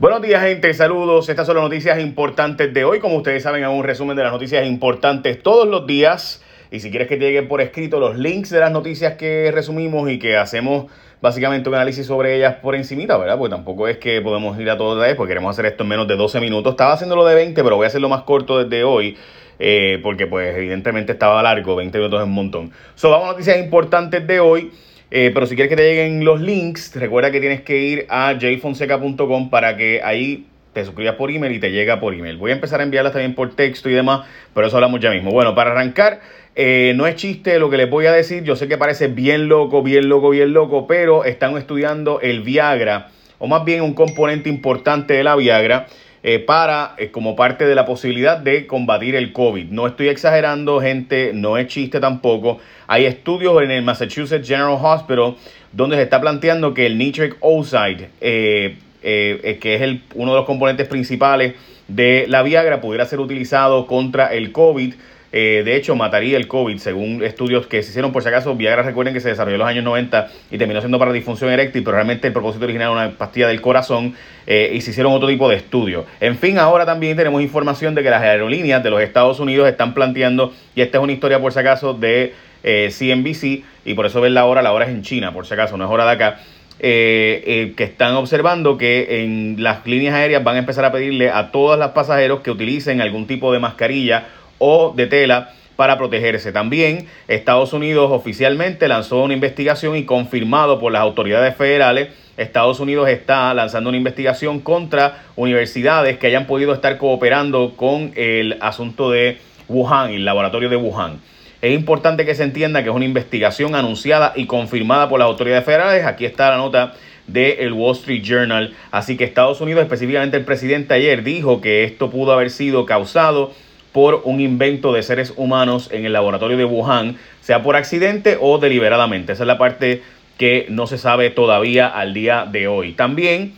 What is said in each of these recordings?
Buenos días gente, saludos. Estas son las noticias importantes de hoy. Como ustedes saben, hago un resumen de las noticias importantes todos los días. Y si quieres que te lleguen por escrito los links de las noticias que resumimos y que hacemos básicamente un análisis sobre ellas por encimita, ¿verdad? Porque tampoco es que podemos ir a todo vez, porque queremos hacer esto en menos de 12 minutos. Estaba haciéndolo de 20, pero voy a hacerlo más corto desde hoy. Eh, porque pues evidentemente estaba largo, 20 minutos es un montón. So, vamos noticias importantes de hoy. Eh, pero si quieres que te lleguen los links, recuerda que tienes que ir a jfonseca.com para que ahí te suscribas por email y te llega por email. Voy a empezar a enviarlas también por texto y demás, pero eso hablamos ya mismo. Bueno, para arrancar, eh, no es chiste lo que les voy a decir. Yo sé que parece bien loco, bien loco, bien loco, pero están estudiando el Viagra, o más bien un componente importante de la Viagra. Eh, para, como parte de la posibilidad de combatir el COVID. No estoy exagerando, gente, no es chiste tampoco. Hay estudios en el Massachusetts General Hospital donde se está planteando que el nitric oxide, eh, eh, que es el, uno de los componentes principales de la Viagra, pudiera ser utilizado contra el COVID. Eh, de hecho, mataría el COVID, según estudios que se hicieron por si acaso. Viagra, recuerden que se desarrolló en los años 90 y terminó siendo para disfunción eréctil, pero realmente el propósito original era una pastilla del corazón eh, y se hicieron otro tipo de estudios. En fin, ahora también tenemos información de que las aerolíneas de los Estados Unidos están planteando, y esta es una historia por si acaso de CNBC, eh, y por eso ven la hora, la hora es en China, por si acaso, no es hora de acá. que están observando que en las líneas aéreas van a empezar a pedirle a todos los pasajeros que utilicen algún tipo de mascarilla o de tela para protegerse. También Estados Unidos oficialmente lanzó una investigación y confirmado por las autoridades federales, Estados Unidos está lanzando una investigación contra universidades que hayan podido estar cooperando con el asunto de Wuhan, el laboratorio de Wuhan. Es importante que se entienda que es una investigación anunciada y confirmada por las autoridades federales. Aquí está la nota del Wall Street Journal. Así que Estados Unidos, específicamente el presidente ayer, dijo que esto pudo haber sido causado por un invento de seres humanos en el laboratorio de Wuhan, sea por accidente o deliberadamente. Esa es la parte que no se sabe todavía al día de hoy. También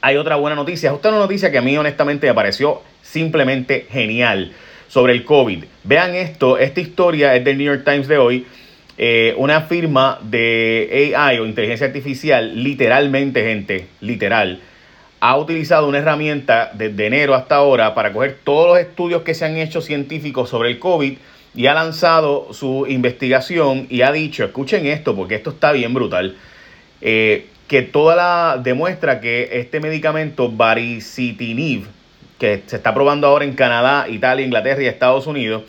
hay otra buena noticia. Es una noticia que a mí honestamente me pareció simplemente genial sobre el COVID. Vean esto, esta historia es del New York Times de hoy. Eh, una firma de AI o inteligencia artificial, literalmente gente, literal, ha utilizado una herramienta desde enero hasta ahora para coger todos los estudios que se han hecho científicos sobre el COVID y ha lanzado su investigación y ha dicho, escuchen esto porque esto está bien brutal, eh, que toda la demuestra que este medicamento baricitinib, que se está probando ahora en Canadá, Italia, Inglaterra y Estados Unidos,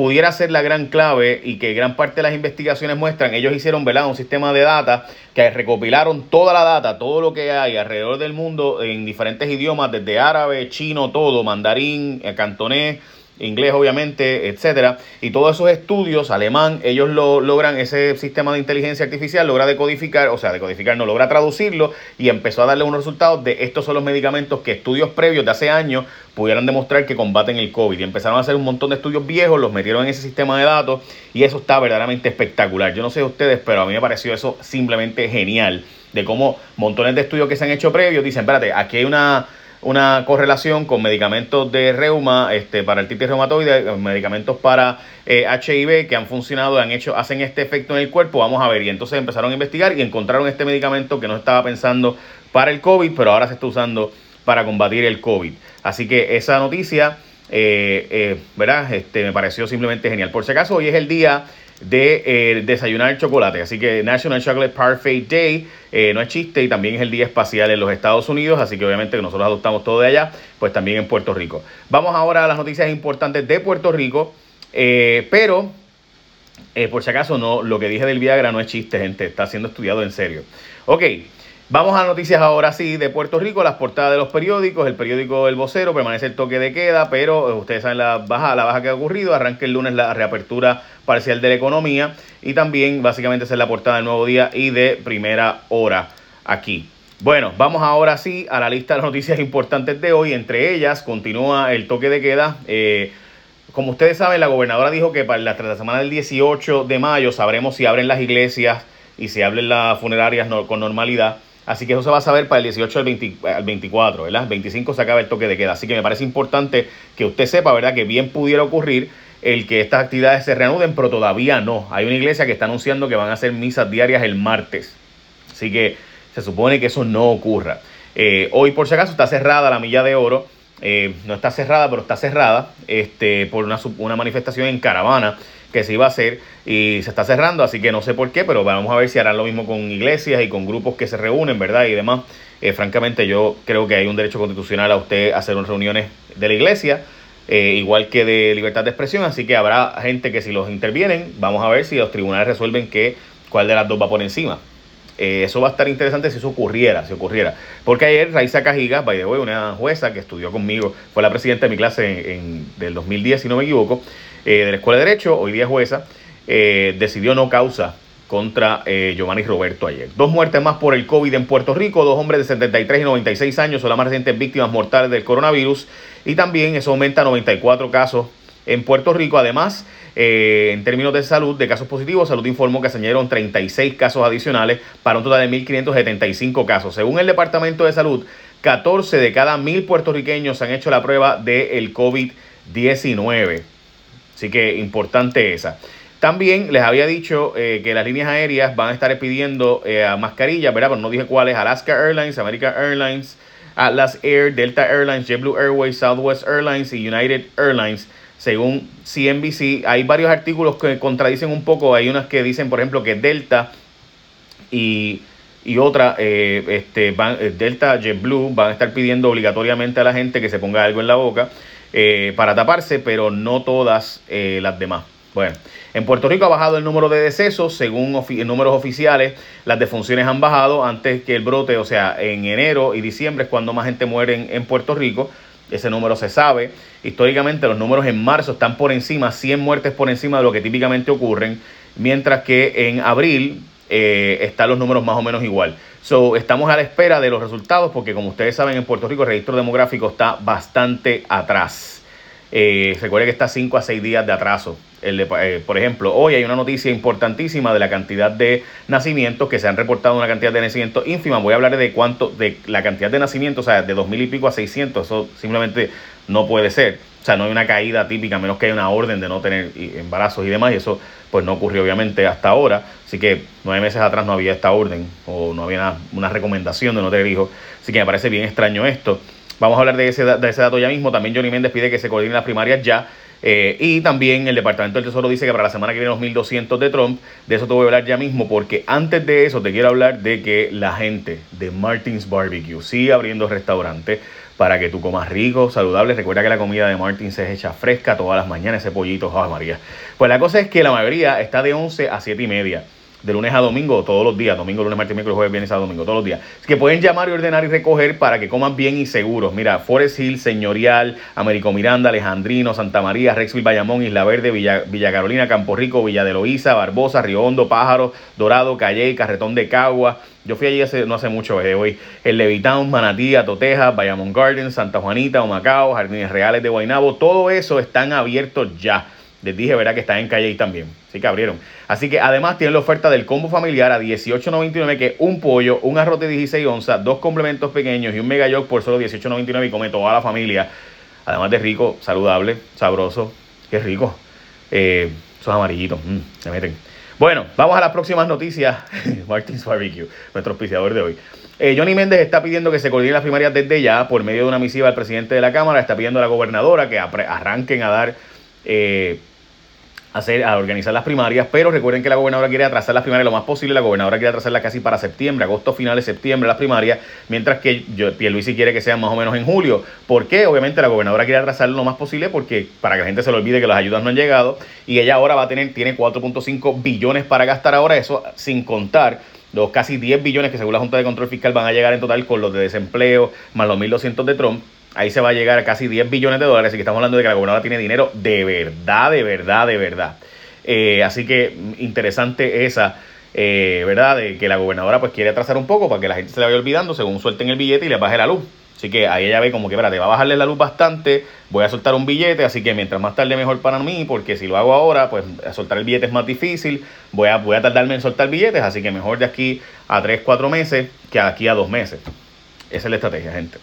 pudiera ser la gran clave y que gran parte de las investigaciones muestran, ellos hicieron ¿verdad? un sistema de data que recopilaron toda la data, todo lo que hay alrededor del mundo en diferentes idiomas, desde árabe, chino, todo, mandarín, eh, cantonés, inglés obviamente, etcétera. Y todos esos estudios, alemán, ellos lo logran, ese sistema de inteligencia artificial logra decodificar, o sea, decodificar, no logra traducirlo y empezó a darle unos resultados de estos son los medicamentos que estudios previos de hace años pudieran demostrar que combaten el COVID. Y empezaron a hacer un montón de estudios viejos, los metieron en ese sistema de datos y eso está verdaderamente espectacular. Yo no sé ustedes, pero a mí me pareció eso simplemente genial, de cómo montones de estudios que se han hecho previos dicen, espérate, aquí hay una una correlación con medicamentos de reuma, este, para el titis reumatoide, medicamentos para eh, HIV que han funcionado, han hecho, hacen este efecto en el cuerpo, vamos a ver. Y entonces empezaron a investigar y encontraron este medicamento que no estaba pensando para el COVID, pero ahora se está usando para combatir el COVID. Así que esa noticia, eh, eh, ¿verdad? Este, me pareció simplemente genial. Por si acaso, hoy es el día de eh, desayunar chocolate. Así que National Chocolate Parfait Day eh, no es chiste y también es el día espacial en los Estados Unidos. Así que obviamente que nosotros adoptamos todo de allá, pues también en Puerto Rico. Vamos ahora a las noticias importantes de Puerto Rico. Eh, pero por si acaso no, lo que dije del Viagra no es chiste, gente. Está siendo estudiado en serio. Ok. Vamos a noticias ahora sí de Puerto Rico, las portadas de los periódicos. El periódico El Vocero permanece el toque de queda, pero eh, ustedes saben la baja, la baja que ha ocurrido. Arranca el lunes la reapertura parcial de la economía y también básicamente es la portada del Nuevo Día y de Primera Hora aquí. Bueno, vamos ahora sí a la lista de las noticias importantes de hoy. Entre ellas continúa el toque de queda. Eh, como ustedes saben, la gobernadora dijo que para la, semana del 18 de mayo sabremos si abren las iglesias y si abren las funerarias con normalidad. Así que eso se va a saber para el 18 al, 24, ¿verdad? El 25 se acaba el toque de queda. Así que me parece importante que usted sepa, ¿verdad? Que bien pudiera ocurrir el que estas actividades se reanuden, pero todavía no. Hay una iglesia que está anunciando que van a hacer misas diarias el martes. Así que se supone que eso no ocurra. hoy, por si acaso, está cerrada la milla de oro. no está cerrada, pero está cerrada este, por una manifestación en caravana que se iba a hacer y se está cerrando, así que no sé por qué, pero vamos a ver si harán lo mismo con iglesias y con grupos que se reúnen, ¿verdad? Y demás. Eh, francamente, yo creo que hay un derecho constitucional a usted hacer reuniones de la iglesia, eh, igual que de libertad de expresión, así que habrá gente que si los intervienen, vamos a ver si los tribunales resuelven que cuál de las dos va por encima. Eh, eso va a estar interesante si eso ocurriera, si ocurriera. Porque ayer Raiza Cajiga, by the way, una jueza que estudió conmigo, fue la presidenta de mi clase en, del 2010, si no me equivoco, de la Escuela de Derecho, hoy día jueza, decidió no causa contra eh, Giovanni Roberto ayer. Dos muertes más por el COVID en Puerto Rico, dos hombres de 73 y 96 años son las más recientes víctimas mortales del coronavirus y también eso aumenta a 94 casos en Puerto Rico. Además, eh, en términos de salud, de casos positivos, Salud informó que se añadieron 36 casos adicionales para un total de 1.575 casos. Según el Departamento de Salud, 14 de cada mil puertorriqueños han hecho la prueba del COVID-19. Así que importante esa. También les había dicho eh, que las líneas aéreas van a estar pidiendo eh, mascarillas, ¿verdad? Pero no dije cuáles. Alaska Airlines, American Airlines, Atlas Air, Delta Airlines, JetBlue Airways, Southwest Airlines y United Airlines. Según CNBC, hay varios artículos que contradicen un poco. Hay unas que dicen, por ejemplo, que Delta y, y otra, eh, este, van, Delta, JetBlue, van a estar pidiendo obligatoriamente a la gente que se ponga algo en la boca para taparse, pero no todas las demás. Bueno, en Puerto Rico ha bajado el número de decesos, según números oficiales, las defunciones han bajado antes que el brote, o sea, en enero y diciembre es cuando más gente muere en, Puerto Rico, ese número se sabe. Históricamente los números en marzo están por encima, 100 muertes por encima de lo que típicamente ocurren, mientras que en abril eh, están los números más o menos igual. So, estamos a la espera de los resultados porque como ustedes saben en Puerto Rico el registro demográfico está bastante atrás. Eh, recuerde que está 5 a 6 días de atraso eh, por ejemplo, hoy hay una noticia importantísima de la cantidad de nacimientos que se han reportado, una cantidad de nacimientos ínfima. Voy a hablar de cuánto, de la cantidad de nacimientos, o sea, de dos mil y pico a 600. Eso simplemente no puede ser. O sea, no hay una caída típica, a menos que haya una orden de no tener embarazos y demás. Y eso, pues, no ocurrió obviamente hasta ahora. Así que nueve meses atrás no había esta orden o no había una, recomendación de no tener hijos. Así que me parece bien extraño esto. Vamos a hablar de ese, de ese dato ya mismo. También Johnny Méndez pide que se coordinen las primarias ya. Eh, y también el Departamento del Tesoro dice que para la semana que viene los 1.200 de Trump. De eso te voy a hablar ya mismo, porque antes de eso te quiero hablar de que la gente de Martins Barbecue sigue abriendo restaurantes para que tú comas rico, saludable. Recuerda que la comida de Martins es hecha fresca todas las mañanas, ese pollito, ¡ay María! Pues la cosa es que la mayoría está de 11 a 7 y media de lunes a domingo, todos los días, domingo, lunes, martes, miércoles, jueves, viernes, a domingo, todos los días. Así que pueden llamar y ordenar y recoger para que coman bien y seguros. Mira, Forest Hill, Señorial, Américo Miranda, Alejandrino, Santa María, Rexville, Bayamón, Isla Verde, Villa, Villa Carolina, Campo Rico, Villa de Loíza, Barbosa, Río Hondo, Pájaro, Dorado, Calle, Carretón de Cagua. Yo fui allí hace, no hace mucho, eh, hoy. El Levitown, Manatí, Toteja, Bayamón Gardens, Santa Juanita, Humacao, Jardines Reales de Guaynabo, todo eso están abiertos ya. Les dije, verá que está en calle también. Así que abrieron. Así que además tienen la oferta del combo familiar a $18.99, que es un pollo, un arroz de 16 onzas, dos complementos pequeños y un mega yog por solo $18.99 y come toda la familia. Además de rico, saludable, sabroso. Qué rico. Eh, esos amarillitos, mm, se meten. Bueno, vamos a las próximas noticias. Martins Barbecue, nuestro auspiciador de hoy. Eh, Johnny Méndez está pidiendo que se coordinen las primarias desde ya por medio de una misiva al presidente de la Cámara. Está pidiendo a la gobernadora que arranquen a dar eh, hacer, a organizar las primarias, pero recuerden que la gobernadora quiere atrasar las primarias lo más posible, la gobernadora quiere atrasarlas casi para septiembre, agosto finales, septiembre las primarias, mientras que yo, Pierluisi quiere que sean más o menos en julio. ¿Por qué? Obviamente la gobernadora quiere atrasarlo lo más posible porque para que la gente se le olvide que las ayudas no han llegado y ella ahora va a tener, tiene 4.5 billones para gastar ahora, eso sin contar los casi 10 billones que según la Junta de Control Fiscal van a llegar en total con los de desempleo, más los 1.200 de Trump ahí se va a llegar a casi 10 billones de dólares. Así que estamos hablando de que la gobernadora tiene dinero de verdad, de verdad, de verdad. Eh, así que interesante esa, eh, ¿verdad? De que la gobernadora pues quiere atrasar un poco para que la gente se la vaya olvidando según suelten el billete y le baje la luz. Así que ahí ella ve como que, te va a bajarle la luz bastante, voy a soltar un billete, así que mientras más tarde mejor para mí, porque si lo hago ahora, pues soltar el billete es más difícil, voy a, voy a tardarme en soltar billetes, así que mejor de aquí a 3, 4 meses que aquí a 2 meses. Esa es la estrategia, gente.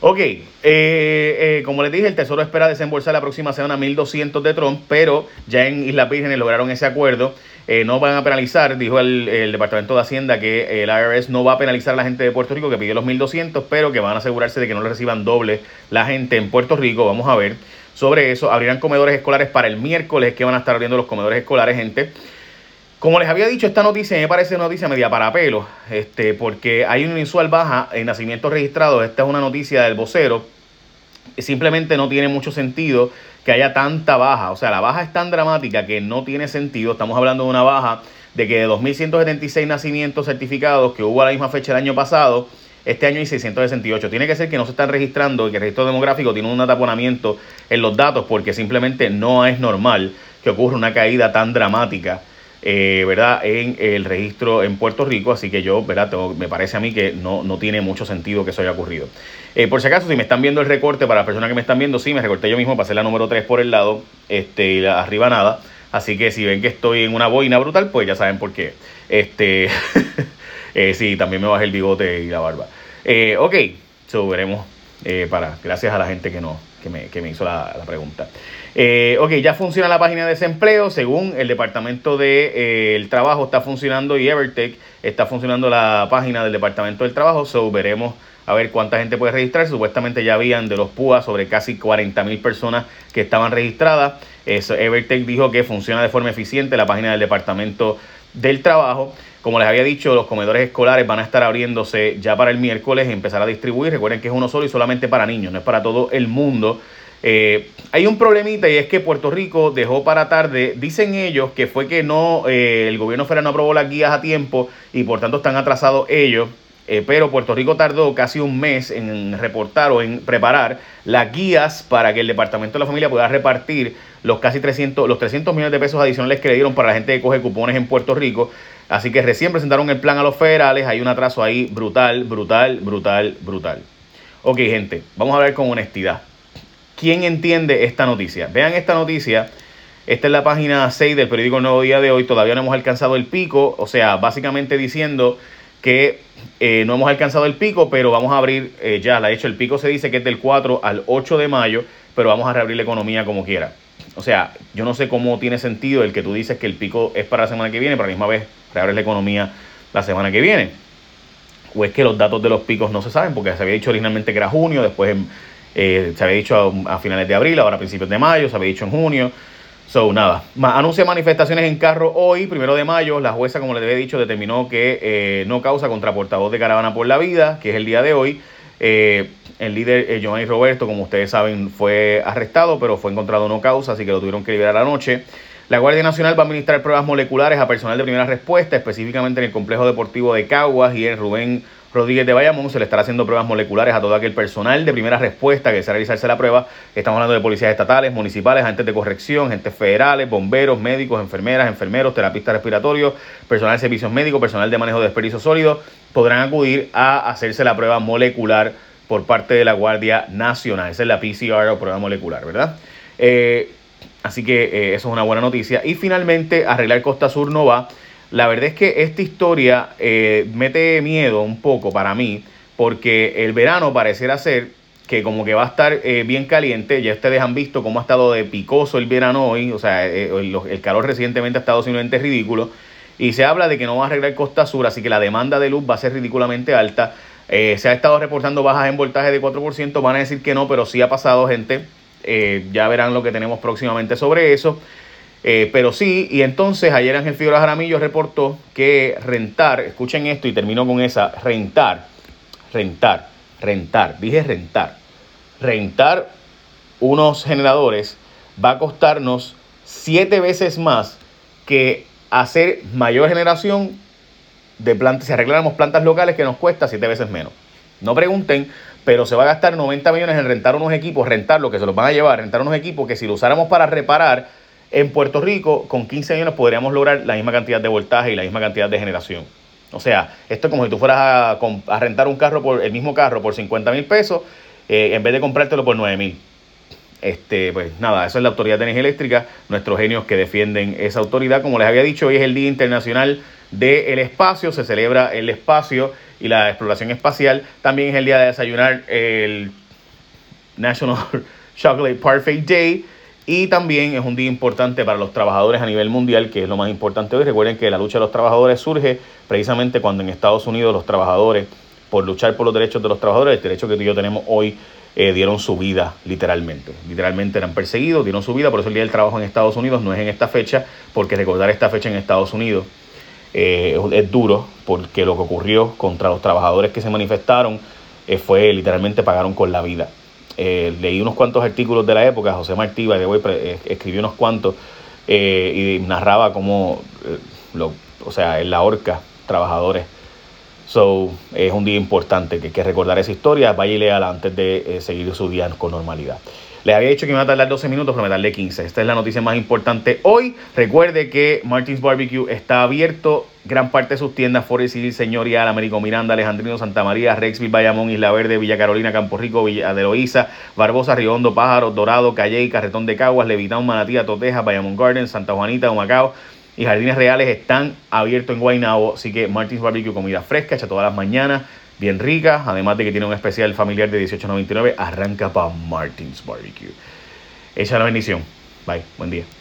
Ok, eh, eh, como les dije, el Tesoro espera desembolsar la próxima semana 1.200 de Trump, pero ya en Isla Vírgenes lograron ese acuerdo. eh, no van a penalizar, dijo el, Departamento de Hacienda que el IRS no va a penalizar a la gente de Puerto Rico que pidió los 1.200, pero que van a asegurarse de que no le reciban doble la gente en Puerto Rico. Vamos a ver sobre eso. Abrirán comedores escolares para el miércoles, que van a estar abriendo los comedores escolares, gente. Como les había dicho, esta noticia me parece una noticia media para pelo, este, porque hay una insual baja en nacimientos registrados. Esta es una noticia del vocero. Simplemente no tiene mucho sentido que haya tanta baja. O sea, la baja es tan dramática que no tiene sentido. Estamos hablando de una baja de que de 2.176 nacimientos certificados que hubo a la misma fecha el año pasado, este año hay 668. Tiene que ser que no se están registrando que el registro demográfico tiene un ataponamiento en los datos porque simplemente no es normal que ocurra una caída tan dramática. Eh, ¿verdad? en el registro en Puerto Rico, así que yo, ¿verdad? me parece a mí que no, no tiene mucho sentido que eso haya ocurrido. Eh, por si acaso, si me están viendo el recorte, para las personas que me están viendo, sí, me recorté yo mismo, pasé la número 3 por el lado este, y arriba nada. Así que si ven que estoy en una boina brutal, pues ya saben por qué. Este, eh, sí, también me bajé el bigote y la barba. Ok, so veremos para, gracias a la gente que, no, que, me, que me hizo la pregunta. Ok, ya funciona la página de desempleo. Según el Departamento del de, Trabajo está funcionando y Evertech está funcionando la página del Departamento del Trabajo. So veremos a ver cuánta gente puede registrar. Supuestamente ya habían de los PUA sobre casi 40 mil personas que estaban registradas. Eso, Evertech dijo que funciona de forma eficiente la página del Departamento del Trabajo. Como les había dicho, los comedores escolares van a estar abriéndose ya para el miércoles y empezar a distribuir. Recuerden que es uno solo y solamente para niños, no es para todo el mundo. Eh, hay un problemita y es que Puerto Rico dejó para tarde, dicen ellos que fue que no, eh, el gobierno federal no aprobó las guías a tiempo y por tanto están atrasados ellos. Eh, pero Puerto Rico tardó casi un mes en reportar o en preparar las guías para que el Departamento de la Familia pueda repartir los casi 300, los 300 millones de pesos adicionales que le dieron para la gente que coge cupones en Puerto Rico. Así que recién presentaron el plan a los federales, hay un atraso ahí brutal, brutal, brutal, brutal. Ok, gente, vamos a ver con honestidad. ¿Quién entiende esta noticia? Vean esta noticia. Esta es la página 6 del periódico Nuevo Día de hoy. Todavía no hemos alcanzado el pico. O sea, básicamente diciendo que eh, no hemos alcanzado el pico, pero vamos a abrir eh, ya. De hecho, el pico se dice que es del 4 al 8 de mayo, pero vamos a reabrir la economía como quiera. O sea, yo no sé cómo tiene sentido el que tú dices que el pico es para la semana que viene, pero a la misma vez reabres la economía la semana que viene. O es que los datos de los picos no se saben, porque se había dicho originalmente que era junio, después eh, se había dicho a, finales de abril, ahora a principios de mayo, se había dicho en junio. So, nada. Anuncia manifestaciones en carro hoy, primero de mayo. La jueza, como les había dicho, determinó que eh, no causa contra portavoz de Caravana por la Vida, que es el día de hoy. Eh, el líder Giovanni Roberto, como ustedes saben, fue arrestado, pero fue encontrado no causa, así que lo tuvieron que liberar anoche. La Guardia Nacional va a administrar pruebas moleculares a personal de primera respuesta, específicamente en el complejo deportivo de Caguas y en Rubén Rodríguez de Bayamón se le estará haciendo pruebas moleculares a todo aquel personal de primera respuesta que desea realizarse la prueba. Estamos hablando de policías estatales, municipales, agentes de corrección, agentes federales, bomberos, médicos, enfermeras, enfermeros, terapistas respiratorios, personal de servicios médicos, personal de manejo de desperdicios sólidos, podrán acudir a hacerse la prueba molecular por parte de la Guardia Nacional. Esa es la PCR o prueba molecular, ¿verdad? Eh, así que eh, eso es una buena noticia. Y finalmente, arreglar Costa Sur no va. La verdad es que esta historia eh, mete miedo un poco para mí, porque el verano pareciera ser que como que va a estar eh, bien caliente. Ya ustedes han visto cómo ha estado de picoso el verano hoy, o sea, eh, el, calor recientemente ha estado simplemente ridículo. Y se habla de que no va a arreglar Costa Sur, así que la demanda de luz va a ser ridículamente alta. se ha estado reportando bajas en voltaje de 4%, van a decir que no, pero sí ha pasado, gente. ya verán lo que tenemos próximamente sobre eso. Eh, pero sí, y entonces ayer Ángel Figueroa Jaramillo reportó que rentar, escuchen esto y termino con esa, rentar, rentar, rentar, dije rentar, rentar unos generadores va a costarnos siete veces más que hacer mayor generación de plantas, si arregláramos plantas locales que nos cuesta siete veces menos. No pregunten, pero se va a gastar 90 millones en rentar unos equipos, rentar lo que se los van a llevar, rentar unos equipos que si lo usáramos para reparar, en Puerto Rico, con 15 años podríamos lograr la misma cantidad de voltaje y la misma cantidad de generación. O sea, esto es como si tú fueras a, rentar un carro por el mismo carro por 50 mil pesos, eh, en vez de comprártelo por 9 mil. Este, pues nada, eso es la Autoridad de Energía Eléctrica, nuestros genios que defienden esa autoridad. Como les había dicho, hoy es el Día Internacional del Espacio, se celebra el espacio y la exploración espacial. También es el día de desayunar el National Chocolate Parfait Day Y también es un día importante para los trabajadores a nivel mundial, que es lo más importante hoy. Recuerden que la lucha de los trabajadores surge precisamente cuando en Estados Unidos los trabajadores, por luchar por los derechos de los trabajadores, el derecho que tú y yo tenemos hoy, eh, dieron su vida literalmente. Literalmente eran perseguidos, dieron su vida, por eso el Día del Trabajo en Estados Unidos no es en esta fecha, porque recordar esta fecha en Estados Unidos eh, es duro, porque lo que ocurrió contra los trabajadores que se manifestaron eh, fue literalmente pagaron con la vida. Eh, leí unos cuantos artículos de la época, José Martí, de hoy eh, escribió unos cuantos eh, y narraba cómo, lo, o sea, en la horca, trabajadores. So, es un día importante que hay que recordar esa historia. Vaya y léala antes de seguir su día con normalidad. Les había dicho que iba a tardar 12 minutos, pero me tardé 15. Esta es la noticia más importante hoy. Recuerde que Martins Barbecue está abierto. Gran parte de sus tiendas, Forest Civil, Señorial, Américo Miranda, Alejandrino, Santa María, Rexville, Bayamón, Isla Verde, Villa Carolina, Campo Rico, Villa de Loíza, Barbosa, Riondo, Pájaro, Dorado, Calle, Carretón de Caguas, Levitán, Manatía, Toteja, Bayamón Garden, Santa Juanita, Humacao y Jardines Reales están abiertos en Guaynabo. Así que Martins Barbecue, comida fresca, hecha todas las mañanas bien rica, además de que tiene un especial familiar de 18.99, arranca para Martins Barbecue. Echa la bendición. Bye, buen día.